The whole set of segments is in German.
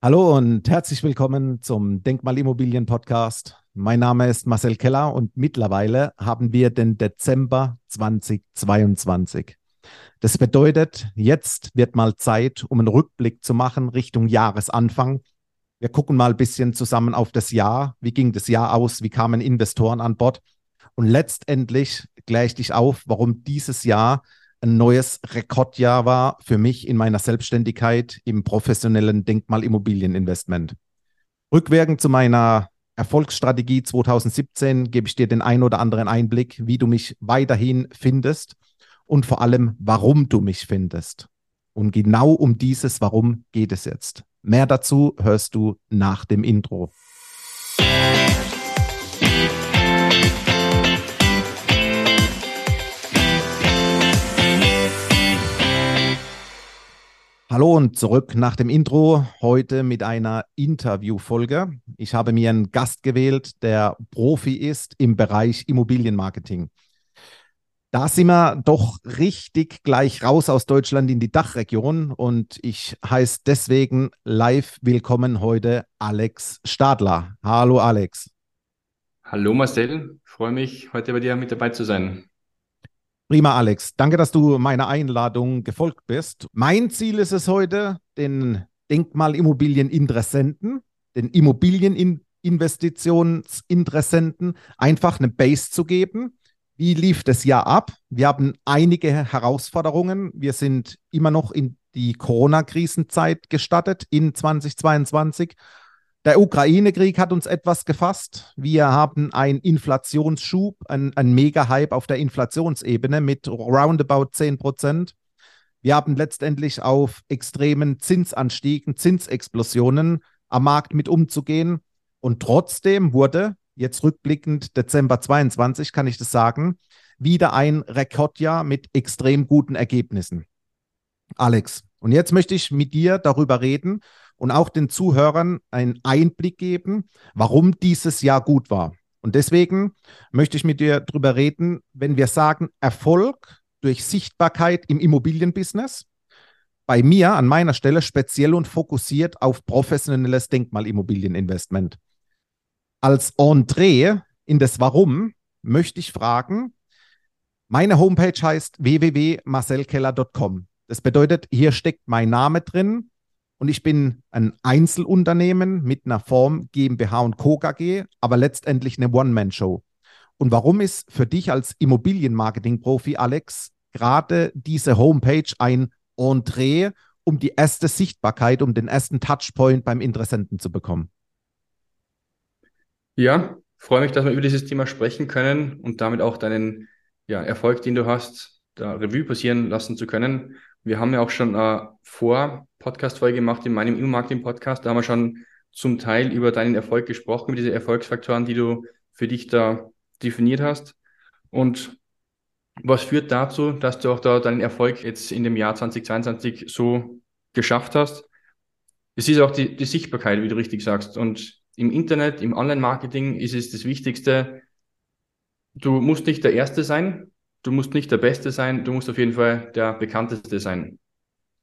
Hallo und herzlich willkommen zum Denkmalimmobilien Podcast. Mein Name ist Marcel Keller und mittlerweile haben wir den Dezember 2022. Das bedeutet, jetzt wird mal Zeit, um einen Rückblick zu machen Richtung Jahresanfang. Wir gucken mal ein bisschen zusammen auf das Jahr. Wie ging das Jahr aus? Wie kamen Investoren an Bord? Und letztendlich kläre ich dich auf, warum dieses Jahr ein neues Rekordjahr war für mich in meiner Selbstständigkeit im professionellen Denkmalimmobilieninvestment. Rückwirkend zu meiner Erfolgsstrategie 2017 gebe ich dir den ein oder anderen Einblick, wie du mich weiterhin findest und vor allem, warum du mich findest. Und genau um dieses Warum geht es jetzt. Mehr dazu hörst du nach dem Intro. Hallo und zurück nach dem Intro. Heute mit einer Interviewfolge. Ich habe mir einen Gast gewählt, der Profi ist im Bereich Immobilienmarketing. Da sind wir doch richtig gleich raus aus Deutschland in die Dachregion und ich heiße deswegen live willkommen heute Alex Stadler. Hallo Alex. Hallo Marcel, freue mich heute bei dir mit dabei zu sein. Prima, Alex. Danke, dass du meiner Einladung gefolgt bist. Mein Ziel ist es heute, den Denkmalimmobilieninteressenten, den Immobilieninvestitionsinteressenten einfach eine Base zu geben. Wie lief das Jahr ab? Wir haben einige Herausforderungen. Wir sind immer noch in die Corona-Krisenzeit gestattet in 2022 der Ukraine-Krieg hat uns etwas gefasst. Wir haben einen Inflationsschub, einen, Mega-Hype auf der Inflationsebene mit roundabout 10 Prozent. Wir haben letztendlich auf extremen Zinsanstiegen, Zinsexplosionen am Markt mit umzugehen. Und trotzdem wurde, jetzt rückblickend Dezember 22, kann ich das sagen, wieder ein Rekordjahr mit extrem guten Ergebnissen. Alex, und jetzt möchte ich mit dir darüber reden, und auch den Zuhörern einen Einblick geben, warum dieses Jahr gut war. Und deswegen möchte ich mit dir darüber reden, wenn wir sagen Erfolg durch Sichtbarkeit im Immobilienbusiness. Bei mir an meiner Stelle speziell und fokussiert auf professionelles Denkmalimmobilieninvestment. Als Entree in das Warum möchte ich fragen, meine Homepage heißt www.marcelkeller.com. Das bedeutet, hier steckt mein Name drin, und ich bin ein Einzelunternehmen mit einer Form GmbH und Co. KG, aber letztendlich eine One-Man-Show. Und warum ist für dich als Immobilienmarketing-Profi, Alex, gerade diese Homepage ein Entree, um die erste Sichtbarkeit, um den ersten Touchpoint beim Interessenten zu bekommen? Ja, freue mich, dass wir über dieses Thema sprechen können und damit auch deinen ja, Erfolg, den du hast, da Revue passieren lassen zu können. Wir haben ja auch schon äh, vor Podcast-Folge gemacht in meinem Immo-Marketing-Podcast. Da haben wir schon zum Teil über deinen Erfolg gesprochen, über diese Erfolgsfaktoren, die du für dich da definiert hast. Und was führt dazu, dass du auch da deinen Erfolg jetzt in dem Jahr 2022 so geschafft hast? Es ist auch die, die Sichtbarkeit, wie du richtig sagst. Und im Internet, im Online-Marketing ist es das Wichtigste. Du musst nicht der Erste sein, du musst nicht der Beste sein, du musst auf jeden Fall der Bekannteste sein.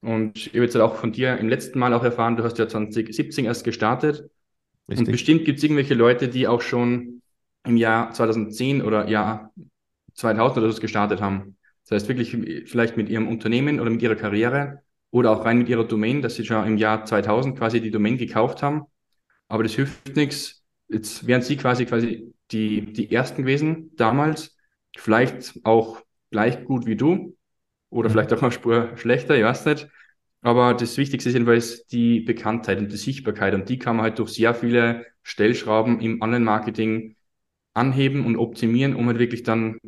Und ich habe jetzt auch von dir im letzten Mal auch erfahren, du hast ja 2017 erst gestartet. Richtig. Und bestimmt gibt es irgendwelche Leute, die auch schon im Jahr 2010 oder Jahr 2000 oder so gestartet haben. Das heißt wirklich vielleicht mit ihrem Unternehmen oder mit ihrer Karriere oder auch rein mit ihrer Domain, dass sie schon im Jahr 2000 quasi die Domain gekauft haben. Aber das hilft nichts. Jetzt wären sie quasi quasi die, die ersten gewesen damals. Vielleicht auch gleich gut wie du oder mhm. vielleicht auch eine Spur schlechter, ich weiß nicht. Aber das Wichtigste ist jedenfalls die Bekanntheit und die Sichtbarkeit. Und die kann man halt durch sehr viele Stellschrauben im Online-Marketing anheben und optimieren, um halt wirklich dann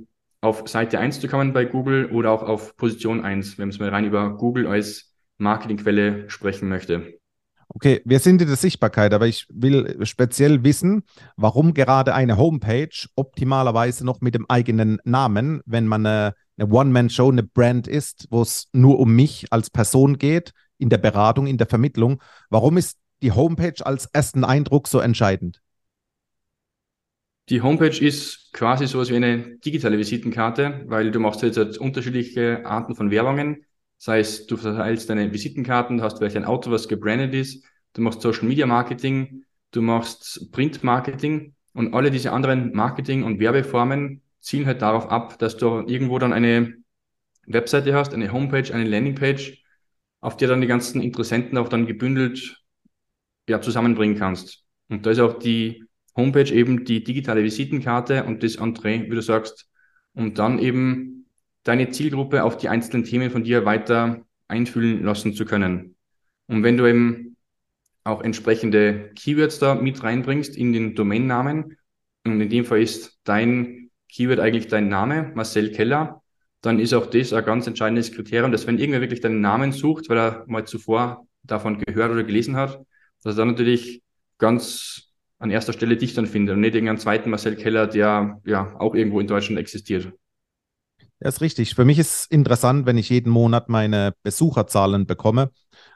auf Seite 1 zu kommen bei Google oder auch auf Position 1, wenn man es mal rein über Google als Marketingquelle sprechen möchte. Okay, wir sind in der Sichtbarkeit, aber ich will speziell wissen, warum gerade eine Homepage optimalerweise noch mit dem eigenen Namen, wenn man eine, One-Man-Show, eine Brand ist, wo es nur um mich als Person geht, in der Beratung, in der Vermittlung, warum ist die Homepage als ersten Eindruck so entscheidend? Die Homepage ist quasi so wie eine digitale Visitenkarte, weil du machst jetzt halt unterschiedliche Arten von Werbungen. Das heißt, du verteilst deine Visitenkarten, hast vielleicht ein Auto, was gebrandet ist, du machst Social Media Marketing, du machst Print Marketing und alle diese anderen Marketing- und Werbeformen zielen halt darauf ab, dass du irgendwo dann eine Webseite hast, eine Homepage, eine Landingpage, auf der dann die ganzen Interessenten auch dann gebündelt ja, zusammenbringen kannst. Und da ist auch die Homepage eben die digitale Visitenkarte und das Entree, wie du sagst, um dann eben deine Zielgruppe auf die einzelnen Themen von dir weiter einfühlen lassen zu können. Und wenn du eben auch entsprechende Keywords da mit reinbringst in den Domainnamen, und in dem Fall ist dein Keyword eigentlich dein Name, Marcel Keller, dann ist auch das ein ganz entscheidendes Kriterium, dass wenn irgendwer wirklich deinen Namen sucht, weil er mal zuvor davon gehört oder gelesen hat, dass er dann natürlich ganz an erster Stelle dich dann findet und nicht irgendeinen zweiten Marcel Keller, der ja auch irgendwo in Deutschland existiert. Ja, ist richtig. Für mich ist interessant, wenn ich jeden Monat meine Besucherzahlen bekomme.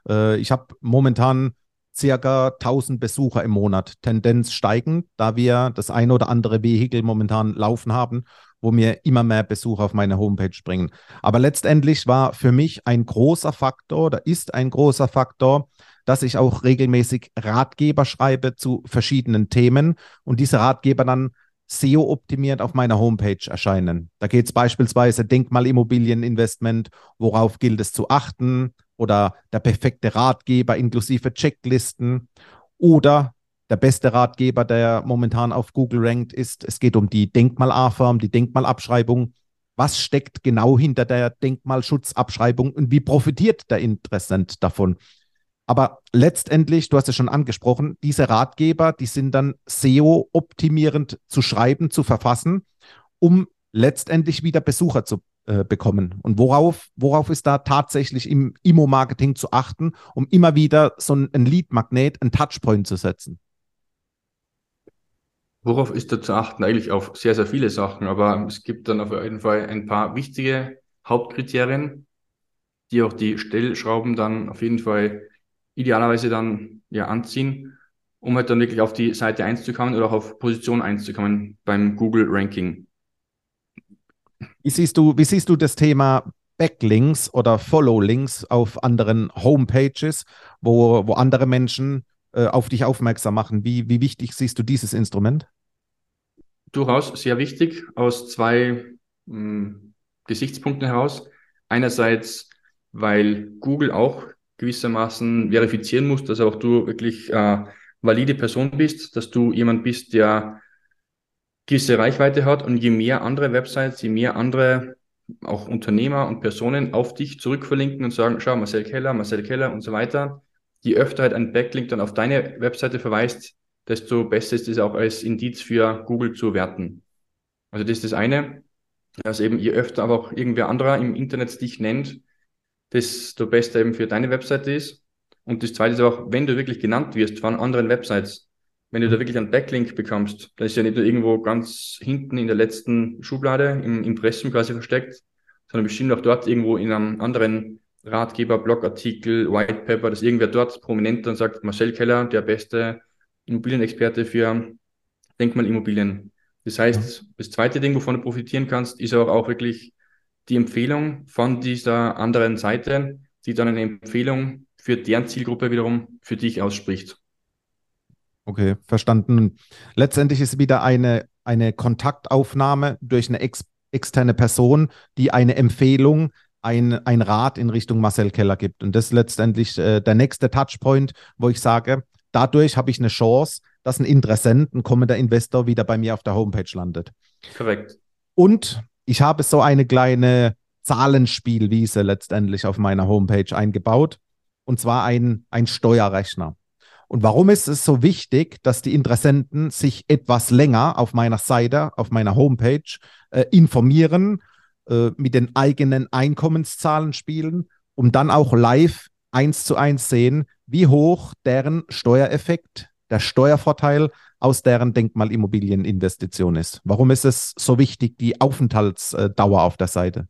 Äh, ich habe momentan circa 1000 Besucher im Monat, Tendenz steigend, da wir das eine oder andere Vehikel momentan laufen haben, wo mir immer mehr Besucher auf meine Homepage bringen. Aber letztendlich war für mich ein großer Faktor oder ist ein großer Faktor, dass ich auch regelmäßig Ratgeber schreibe zu verschiedenen Themen und diese Ratgeber dann SEO-optimiert auf meiner Homepage erscheinen. Da geht es beispielsweise Denkmalimmobilieninvestment, worauf gilt es zu achten, oder der perfekte Ratgeber inklusive Checklisten oder der beste Ratgeber, der momentan auf Google rankt, ist, es geht um die Denkmal-A-Form, die Denkmalabschreibung. Was steckt genau hinter der Denkmalschutzabschreibung und wie profitiert der Interessent davon? Aber letztendlich, du hast es schon angesprochen, diese Ratgeber, die sind dann SEO-optimierend zu schreiben, zu verfassen, um letztendlich wieder Besucher zu äh, bekommen. Und worauf, worauf ist da tatsächlich im Immo-Marketing zu achten, um immer wieder so ein Lead-Magnet, ein Touchpoint zu setzen? Worauf ist da zu achten? Eigentlich auf sehr, sehr viele Sachen, aber es gibt dann auf jeden Fall ein paar wichtige Hauptkriterien, die auch die Stellschrauben dann auf jeden Fall idealerweise dann ja anziehen, um halt dann wirklich auf die Seite 1 zu kommen oder auch auf Position 1 zu kommen beim Google Ranking. Wie siehst du, wie siehst du das Thema Backlinks oder Follow-Links auf anderen Homepages, wo, wo andere Menschen äh, auf dich aufmerksam machen? Wie, wie wichtig siehst du dieses Instrument? Durchaus sehr wichtig aus zwei mh, hm, Gesichtspunkten heraus. Einerseits, weil Google auch gewissermaßen verifizieren muss, dass auch du wirklich äh, valide Person bist, dass du jemand bist, der gewisse Reichweite hat und je mehr andere Websites, je mehr andere auch Unternehmer und Personen auf dich zurückverlinken und sagen, schau, Marcel Keller, Marcel Keller und so weiter, je öfter halt ein Backlink dann auf deine Webseite verweist, desto besser ist es auch als Indiz für Google zu werten. Also das ist das eine. Also eben je öfter aber auch irgendwer anderer im Internet dich nennt, desto besser eben für deine Webseite ist. Und das zweite ist auch, wenn du wirklich genannt wirst von anderen Websites, wenn du da wirklich einen Backlink bekommst, dann ist ja nicht nur irgendwo ganz hinten in der letzten Schublade im Impressum quasi versteckt, sondern bestimmt auch dort irgendwo in einem anderen Ratgeber, Blogartikel, White Paper, dass irgendwer dort prominent dann sagt, Marcel Keller, der beste Immobilienexperte für Denkmalimmobilien. Das heißt, das zweite Ding, wovon du profitieren kannst, ist auch, auch wirklich die Empfehlung von dieser anderen Seite, die dann eine Empfehlung für deren Zielgruppe wiederum für dich ausspricht. Okay, verstanden. Letztendlich ist wieder eine, eine Kontaktaufnahme durch eine ex externe Person, die eine Empfehlung, ein, ein Rat in Richtung Marcel Keller gibt. Und das ist letztendlich äh, der nächste Touchpoint, wo ich sage, dadurch habe ich eine Chance, dass ein Interessent, ein kommender Investor wieder bei mir auf der Homepage landet. Korrekt. Und ich habe so eine kleine Zahlenspielwiese letztendlich auf meiner Homepage eingebaut. Und zwar ein, ein Steuerrechner. Und warum ist es so wichtig, dass die Interessenten sich etwas länger auf meiner Seite, auf meiner Homepage äh, informieren, äh, mit den eigenen Einkommenszahlen spielen, um dann auch live eins zu eins sehen, wie hoch deren Steuereffekt, der Steuervorteil aus deren Denkmalimmobilieninvestition ist. Warum ist es so wichtig, die Aufenthaltsdauer auf der Seite?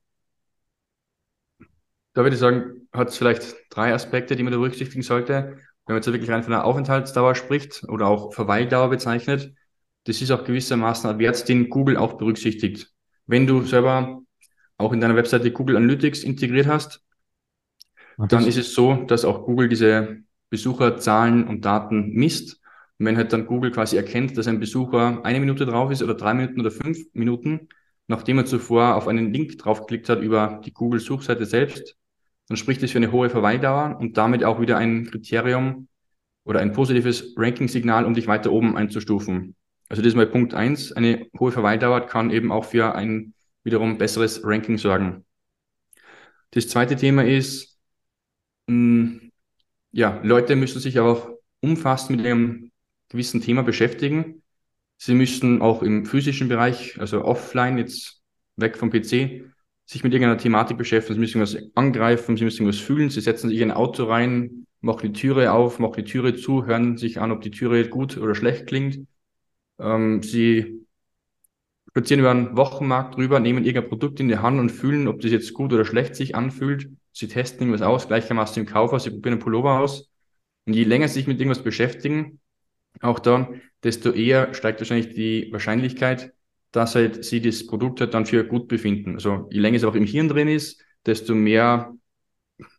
Da würde ich sagen, hat es vielleicht drei Aspekte, die man da berücksichtigen sollte wenn man jetzt wirklich rein von der Aufenthaltsdauer spricht oder auch Verweildauer bezeichnet, das ist auch gewissermaßen ein Wert, den Google auch berücksichtigt. Wenn du selber auch in deiner Webseite Google Analytics integriert hast, dann ist es so, dass auch Google diese Besucherzahlen und Daten misst. Und wenn halt dann Google quasi erkennt, dass ein Besucher eine Minute drauf ist oder drei Minuten oder fünf Minuten, nachdem er zuvor auf einen Link draufgeklickt hat über die Google-Suchseite selbst, dann spricht das für eine hohe Verweildauer und damit auch wieder ein Kriterium oder ein positives Ranking-Signal, um dich weiter oben einzustufen. Also das ist mal Punkt eins. Eine hohe Verweildauer kann eben auch für ein wiederum besseres Ranking sorgen. Das zweite Thema ist, mh, hm, ja, Leute müssen sich auch umfassend mit einem gewissen Thema beschäftigen. Sie müssen auch im physischen Bereich, also offline, jetzt weg vom PC, sich mit irgendeiner Thematik beschäftigen. Sie müssen was angreifen, sie müssen was fühlen. Sie setzen sich in ein Auto rein, machen die Türe auf, machen die Türe zu, hören sich an, ob die Türe gut oder schlecht klingt. Ähm, sie spazieren über einen Wochenmarkt drüber, nehmen irgendein Produkt in die Hand und fühlen, ob das jetzt gut oder schlecht sich anfühlt. Sie testen irgendwas aus, gleichermaßen im Kaufhaus, sie probieren einen Pullover aus. Und je länger sie sich mit irgendwas beschäftigen, auch dann, desto eher steigt wahrscheinlich die Wahrscheinlichkeit, dass halt sie das Produkt halt dann für gut befinden. Also je länger es auch im Hirn drin ist, desto mehr,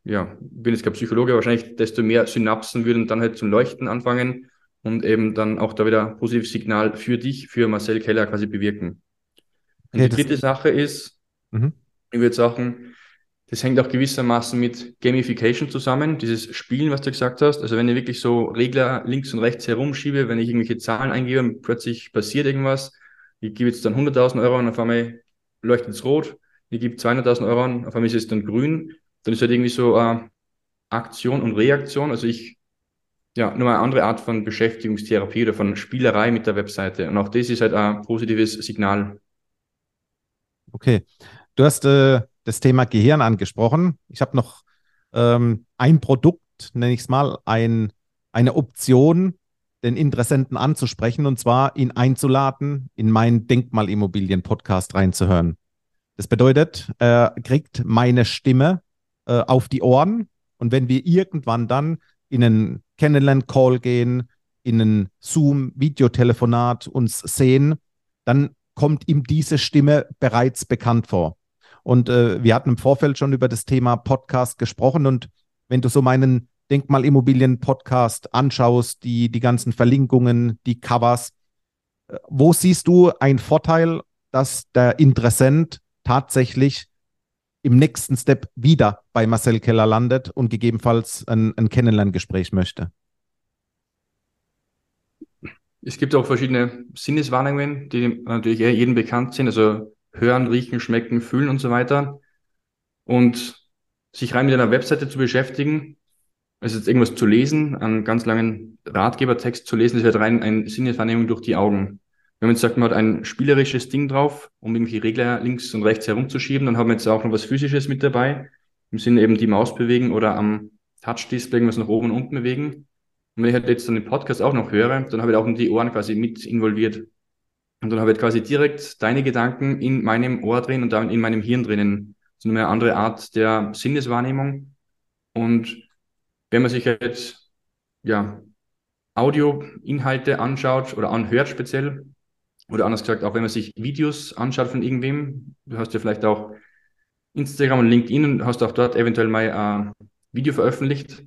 ja, bin jetzt kein Psychologe, wahrscheinlich desto mehr Synapsen würden dann halt zum Leuchten anfangen und eben dann auch da wieder positives Signal für dich, für Marcel Keller quasi bewirken. Und okay, die dritte Sache ist, mhm. ich würde sagen, das hängt auch gewissermaßen mit Gamification zusammen, dieses Spielen, was du gesagt hast. Also wenn ich wirklich so Regler links und rechts herumschiebe, wenn ich irgendwelche Zahlen eingebe, plötzlich passiert irgendwas, ich gebe jetzt dann 100.000 Euro und auf einmal leuchtet es rot, ich gebe 200.000 Euro und auf einmal ist es dann grün, dann ist halt irgendwie so äh, Aktion und Reaktion. Also ich ja, nur eine andere Art von Beschäftigungstherapie oder von Spielerei mit der Webseite. Und auch das ist halt ein positives Signal. Okay. Du hast äh, das Thema Gehirn angesprochen. Ich habe noch ähm, ein Produkt, nenne ich es mal, ein, eine Option, den Interessenten anzusprechen und zwar ihn einzuladen, in meinen Denkmalimmobilien-Podcast reinzuhören. Das bedeutet, er kriegt meine Stimme äh, auf die Ohren und wenn wir irgendwann dann in einen Kennenlern-Call gehen, in einen Zoom-Videotelefonat uns sehen, dann kommt ihm diese Stimme bereits bekannt vor. Und äh, wir hatten im Vorfeld schon über das Thema Podcast gesprochen. Und wenn du so meinen Denkmalimmobilien-Podcast anschaust, die, die ganzen Verlinkungen, die Covers, äh, wo siehst du einen Vorteil, dass der Interessent tatsächlich im nächsten Step wieder bei Marcel Keller landet und gegebenenfalls ein, ein Kennenlerngespräch möchte? Es gibt auch verschiedene Sinneswahrnehmungen, die natürlich jedem bekannt sind, also hören, riechen, schmecken, fühlen und so weiter. Und sich rein mit einer Webseite zu beschäftigen, also jetzt irgendwas zu lesen, einen ganz langen Ratgebertext zu lesen, das wird rein eine Sinneswahrnehmung durch die Augen. Wenn man jetzt sagt, man hat ein spielerisches Ding drauf, um irgendwie Regler links und rechts herumzuschieben, dann haben wir jetzt auch noch was Physisches mit dabei. Im Sinne eben die Maus bewegen oder am Touch-Display irgendwas nach oben und unten bewegen. Und wenn ich halt jetzt dann den Podcast auch noch höre, dann habe ich auch die Ohren quasi mit involviert. Und dann habe ich quasi direkt deine Gedanken in meinem Ohr drin und damit in meinem Hirn drinnen. Das ist eine andere Art der Sinneswahrnehmung. Und wenn man sich jetzt, ja, Audioinhalte anschaut oder anhört speziell, oder anders gesagt, auch wenn man sich Videos anschaut von irgendwem, du hast ja vielleicht auch Instagram und LinkedIn und hast auch dort eventuell mal ein Video veröffentlicht.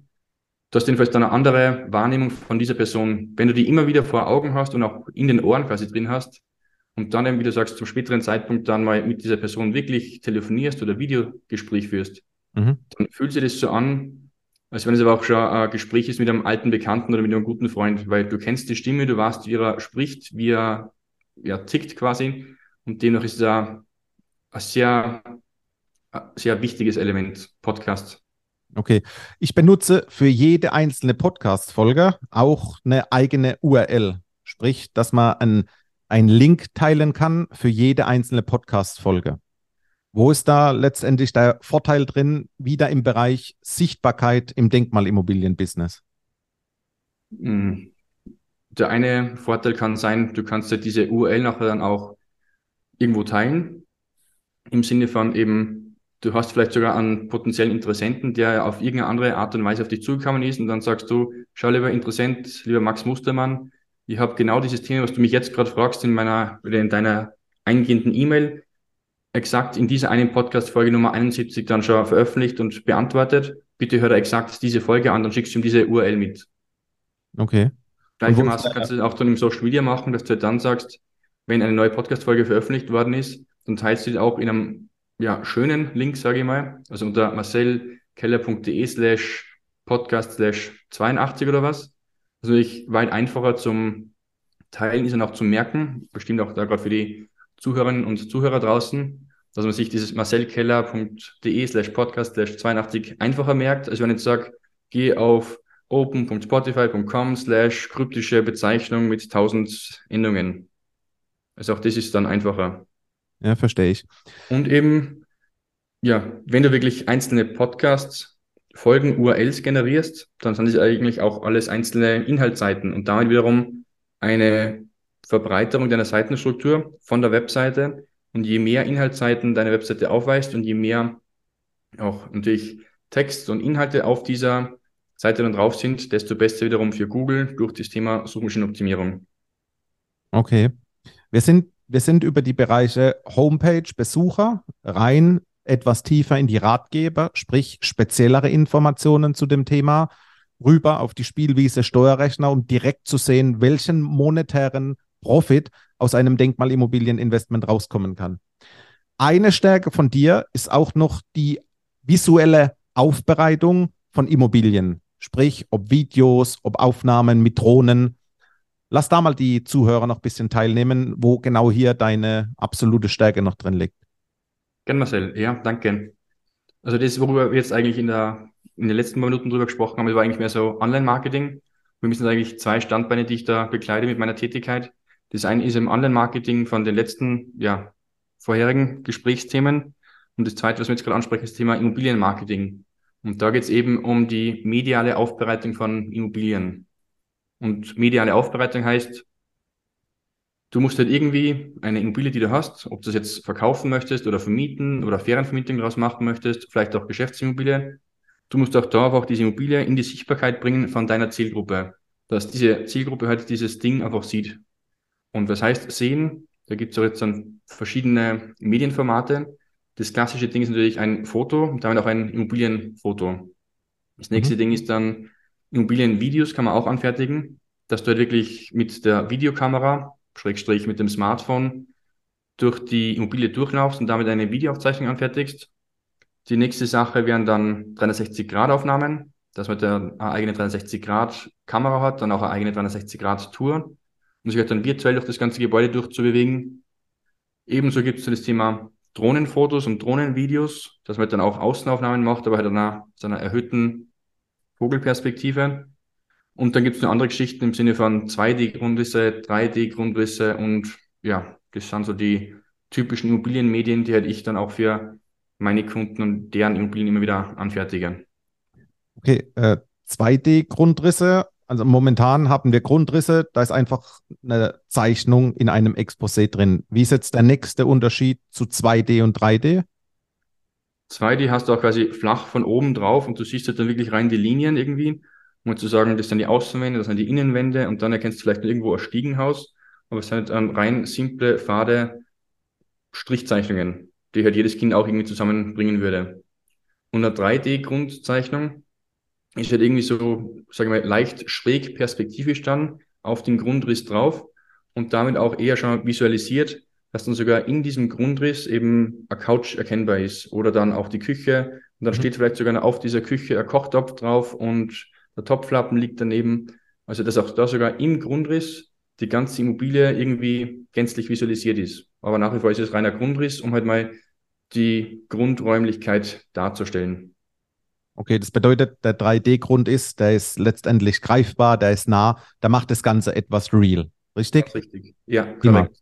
Du hast jedenfalls dann eine andere Wahrnehmung von dieser Person. Wenn du die immer wieder vor Augen hast und auch in den Ohren quasi drin hast und dann eben, wie du sagst, zum späteren Zeitpunkt dann mal mit dieser Person wirklich telefonierst oder Videogespräch führst, mhm. dann fühlt sich das so an, als wenn es aber auch schon ein Gespräch ist mit einem alten Bekannten oder mit einem guten Freund, weil du kennst die Stimme, du weißt, wie er spricht, wie er ja, tickt quasi. Und demnach ist es ein, ein sehr, ein sehr wichtiges Element, Podcast. Okay. Ich benutze für jede einzelne Podcast-Folge auch eine eigene URL. Sprich, dass man einen Link teilen kann für jede einzelne Podcast-Folge. Wo ist da letztendlich der Vorteil drin, wieder im Bereich Sichtbarkeit im Denkmalimmobilienbusiness? Hm der eine Vorteil kann sein, du kannst ja diese URL nachher dann auch irgendwo teilen. Im Sinne von eben, du hast vielleicht sogar einen potenziellen Interessenten, der auf irgendeine andere Art und Weise auf dich zugekommen ist und dann sagst du, schau lieber Interessent, lieber Max Mustermann, ich habe genau dieses Thema, was du mich jetzt gerade fragst in meiner oder in deiner eingehenden E-Mail, exakt in dieser einen Podcast-Folge Nummer 71 dann schon veröffentlicht und beantwortet. bitte hör da exakt diese Folge an, dann schickst du ihm diese URL mit. Okay. Gleichermaßen kannst du das auch dann im Social Media machen, dass du halt dann sagst, wenn eine neue Podcast-Folge veröffentlicht worden ist, dann teilst du die auch in einem ja, schönen Link, sage ich mal, also unter marcelkeller.de slash podcast slash 82 oder was. Also ich weit einfacher zum Teilen ist und auch zum Merken, bestimmt auch da gerade für die Zuhörerinnen und Zuhörer draußen, dass man sich dieses marcelkeller.de slash podcast slash 82 einfacher merkt, als wenn ich jetzt sage, geh auf open.spotify.com slash kryptische Bezeichnung mit 1000 Endungen. Also auch das ist dann einfacher. Ja, verstehe ich. Und eben, ja, wenn du wirklich einzelne Podcasts, Folgen, URLs generierst, dann sind das eigentlich auch alles einzelne Inhaltsseiten und damit wiederum eine Verbreiterung deiner Seitenstruktur von der Webseite. Und je mehr Inhaltsseiten deine Webseite aufweist und je mehr auch natürlich Text und Inhalte auf dieser Seite dann drauf sind, desto besser wiederum für Google durch das Thema Suchmaschinenoptimierung. Okay. Wir sind, wir sind über die Bereiche Homepage, Besucher rein etwas tiefer in die Ratgeber, sprich speziellere Informationen zu dem Thema, rüber auf die Spielwiese Steuerrechner, um direkt zu sehen, welchen monetären Profit aus einem Denkmalimmobilieninvestment rauskommen kann. Eine Stärke von dir ist auch noch die visuelle Aufbereitung von Immobilien, sprich ob Videos, ob Aufnahmen mit Drohnen. Lass da mal die Zuhörer noch ein bisschen teilnehmen, wo genau hier deine absolute Stärke noch drin liegt. Gerne, Marcel. Ja, danke. Also das, worüber wir jetzt eigentlich in, der, in den letzten Minuten drüber gesprochen haben, war eigentlich mehr so Online-Marketing. Mich sind eigentlich zwei Standbeine, die ich da bekleide mit meiner Tätigkeit. Das eine ist im Online-Marketing von den letzten, ja, vorherigen Gesprächsthemen. Und das zweite, was wir jetzt gerade ansprechen, ist das Thema Immobilienmarketing. Und da geht es eben um die mediale Aufbereitung von Immobilien. Und mediale Aufbereitung heißt, du musst halt irgendwie eine Immobilie, die du hast, ob du das jetzt verkaufen möchtest oder vermieten oder Ferienvermietung daraus machen möchtest, vielleicht auch Geschäftsimmobilie, du musst auch da auch diese Immobilie in die Sichtbarkeit bringen von deiner Zielgruppe, dass diese Zielgruppe halt dieses Ding einfach sieht. Und was heißt sehen? Da gibt es auch jetzt dann verschiedene Medienformate. Das klassische Ding ist natürlich ein Foto, damit auch ein Immobilienfoto. Das nächste mhm. Ding ist dann Immobilienvideos kann man auch anfertigen, dass du halt wirklich mit der Videokamera, Schrägstrich mit dem Smartphone, durch die Immobilie durchlaufst und damit eine Videoaufzeichnung anfertigst. Die nächste Sache wären dann 360-Grad-Aufnahmen, dass man eine eigene 360-Grad-Kamera hat, dann auch eine eigene 360-Grad-Tour und sich halt dann virtuell durch das ganze Gebäude durchzubewegen. Ebenso gibt es das Thema Drohnenfotos und Drohnenvideos, dass man dann auch Außenaufnahmen macht, aber halt einer, zu einer erhöhten Vogelperspektive. Und dann gibt es noch andere Geschichten im Sinne von 2D-Grundrisse, 3D-Grundrisse und ja, das sind so die typischen Immobilienmedien, die halt ich dann auch für meine Kunden und deren Immobilien immer wieder anfertige. Okay, äh, 2D-Grundrisse, also momentan haben wir Grundrisse, da ist einfach eine Zeichnung in einem Exposé drin. Wie ist jetzt der nächste Unterschied zu 2D und 3D? 2D hast du auch quasi flach von oben drauf und du siehst halt dann wirklich rein die Linien irgendwie. Um zu sagen, das sind die Außenwände, das sind die Innenwände und dann erkennst du vielleicht irgendwo ein Stiegenhaus, aber es sind halt rein simple, fade Strichzeichnungen, die halt jedes Kind auch irgendwie zusammenbringen würde. Und eine 3D-Grundzeichnung ist halt irgendwie so, sagen wir mal, leicht schräg perspektivisch dann auf den Grundriss drauf und damit auch eher schon visualisiert, dass dann sogar in diesem Grundriss eben eine Couch erkennbar ist oder dann auch die Küche und dann mhm. steht vielleicht sogar auf dieser Küche ein Kochtopf drauf und der Topflappen liegt daneben. Also dass auch da sogar im Grundriss die ganze Immobilie irgendwie gänzlich visualisiert ist. Aber nach wie vor ist es reiner Grundriss, um halt mal die Grundräumlichkeit darzustellen. Okay, das bedeutet, der 3D-Grund ist, der ist letztendlich greifbar, der ist nah, da macht das Ganze etwas real. Richtig? Richtig. Ja, korrekt.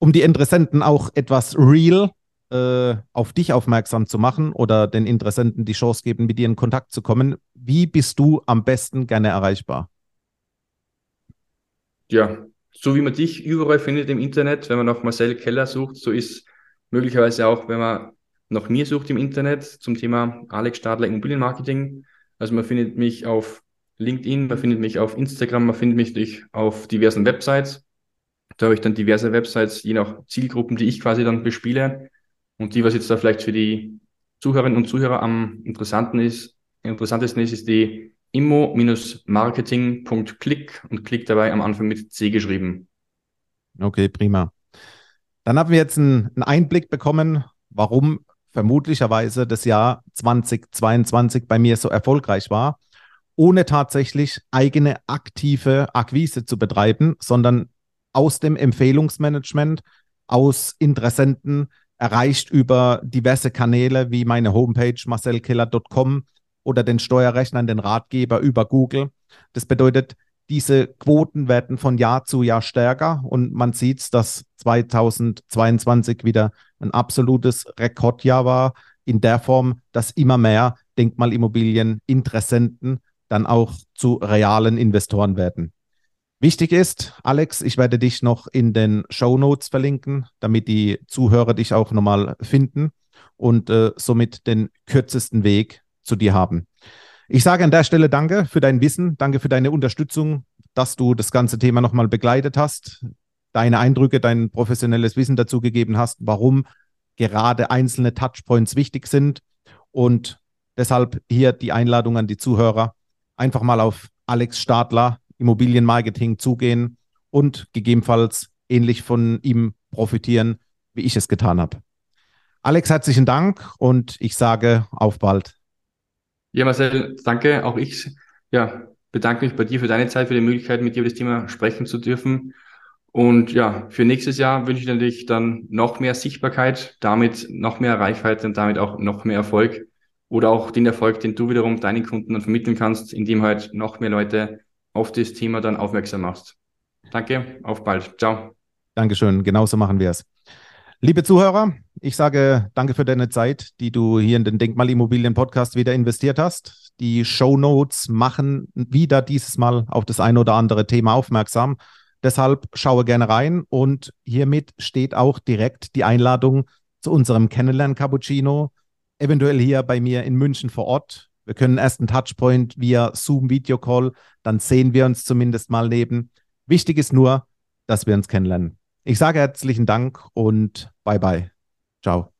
Um die Interessenten auch etwas real äh, auf dich aufmerksam zu machen oder den Interessenten die Chance geben, mit dir in Kontakt zu kommen, wie bist du am besten gerne erreichbar? Ja, so wie man dich überall findet im Internet, wenn man nach Marcel Keller sucht, so ist möglicherweise auch, wenn man nach mir sucht im Internet zum Thema Alex Stadler Immobilienmarketing. Also man findet mich auf LinkedIn, man findet mich auf Instagram, man findet mich auf diversen Websites. Da habe ich dann diverse Websites, je nach Zielgruppen, die ich quasi dann bespiele. Und die, was jetzt da vielleicht für die Zuhörerinnen und Zuhörer am interessanten ist, interessantesten ist, ist die immo-marketing.click und klick dabei am Anfang mit C geschrieben. Okay, prima. Dann haben wir jetzt einen, Einblick bekommen, warum vermutlicherweise das Jahr 2022 bei mir so erfolgreich war, ohne tatsächlich eigene aktive Akquise zu betreiben, sondern aus dem Empfehlungsmanagement, aus Interessenten erreicht über diverse Kanäle wie meine Homepage marcelkiller.com oder den Steuerrechnern, den Ratgeber über Google. Das bedeutet, diese Quoten werden von Jahr zu Jahr stärker und man sieht, dass 2022 wieder ein absolutes Rekordjahr war, in der Form, dass immer mehr Denkmalimmobilien-Interessenten dann auch zu realen Investoren werden. Wichtig ist, Alex, ich werde dich noch in den Show Notes verlinken, damit die Zuhörer dich auch nochmal finden und äh, somit den kürzesten Weg zu dir haben. Ich sage an der Stelle danke für dein Wissen, danke für deine Unterstützung, dass du das ganze Thema nochmal begleitet hast, deine Eindrücke, dein professionelles Wissen dazu gegeben hast, warum gerade einzelne Touchpoints wichtig sind. Und deshalb hier die Einladung an die Zuhörer, einfach mal auf Alex Stadler Immobilienmarketing zugehen und gegebenenfalls ähnlich von ihm profitieren, wie ich es getan habe. Alex, herzlichen Dank und ich sage auf bald. Ja, Marcel, danke. Auch ich ja, bedanke mich bei dir für deine Zeit, für die Möglichkeit, mit dir über das Thema sprechen zu dürfen. Und ja, für nächstes Jahr wünsche ich natürlich dann noch mehr Sichtbarkeit, damit noch mehr Reichweite und damit auch noch mehr Erfolg. Oder auch den Erfolg, den du wiederum deinen Kunden dann vermitteln kannst, indem halt noch mehr Leute auf das Thema dann aufmerksam machst. Danke, auf bald. Ciao. Dankeschön, genauso machen wir es. Liebe Zuhörer, ich sage danke für deine Zeit, die du hier in den Denkmalimmobilien-Podcast wieder investiert hast. Die Show Notes machen wieder dieses Mal auf das ein oder andere Thema aufmerksam. Deshalb schaue gerne rein und hiermit steht auch direkt die Einladung zu unserem Kennenlernen-Cappuccino, eventuell hier bei mir in München vor Ort. Wir können erst einen Touchpoint via Zoom-Video-Call, dann sehen wir uns zumindest mal neben. Wichtig ist nur, dass wir uns kennenlernen. Ich sage herzlichen Dank und bye bye. Ciao.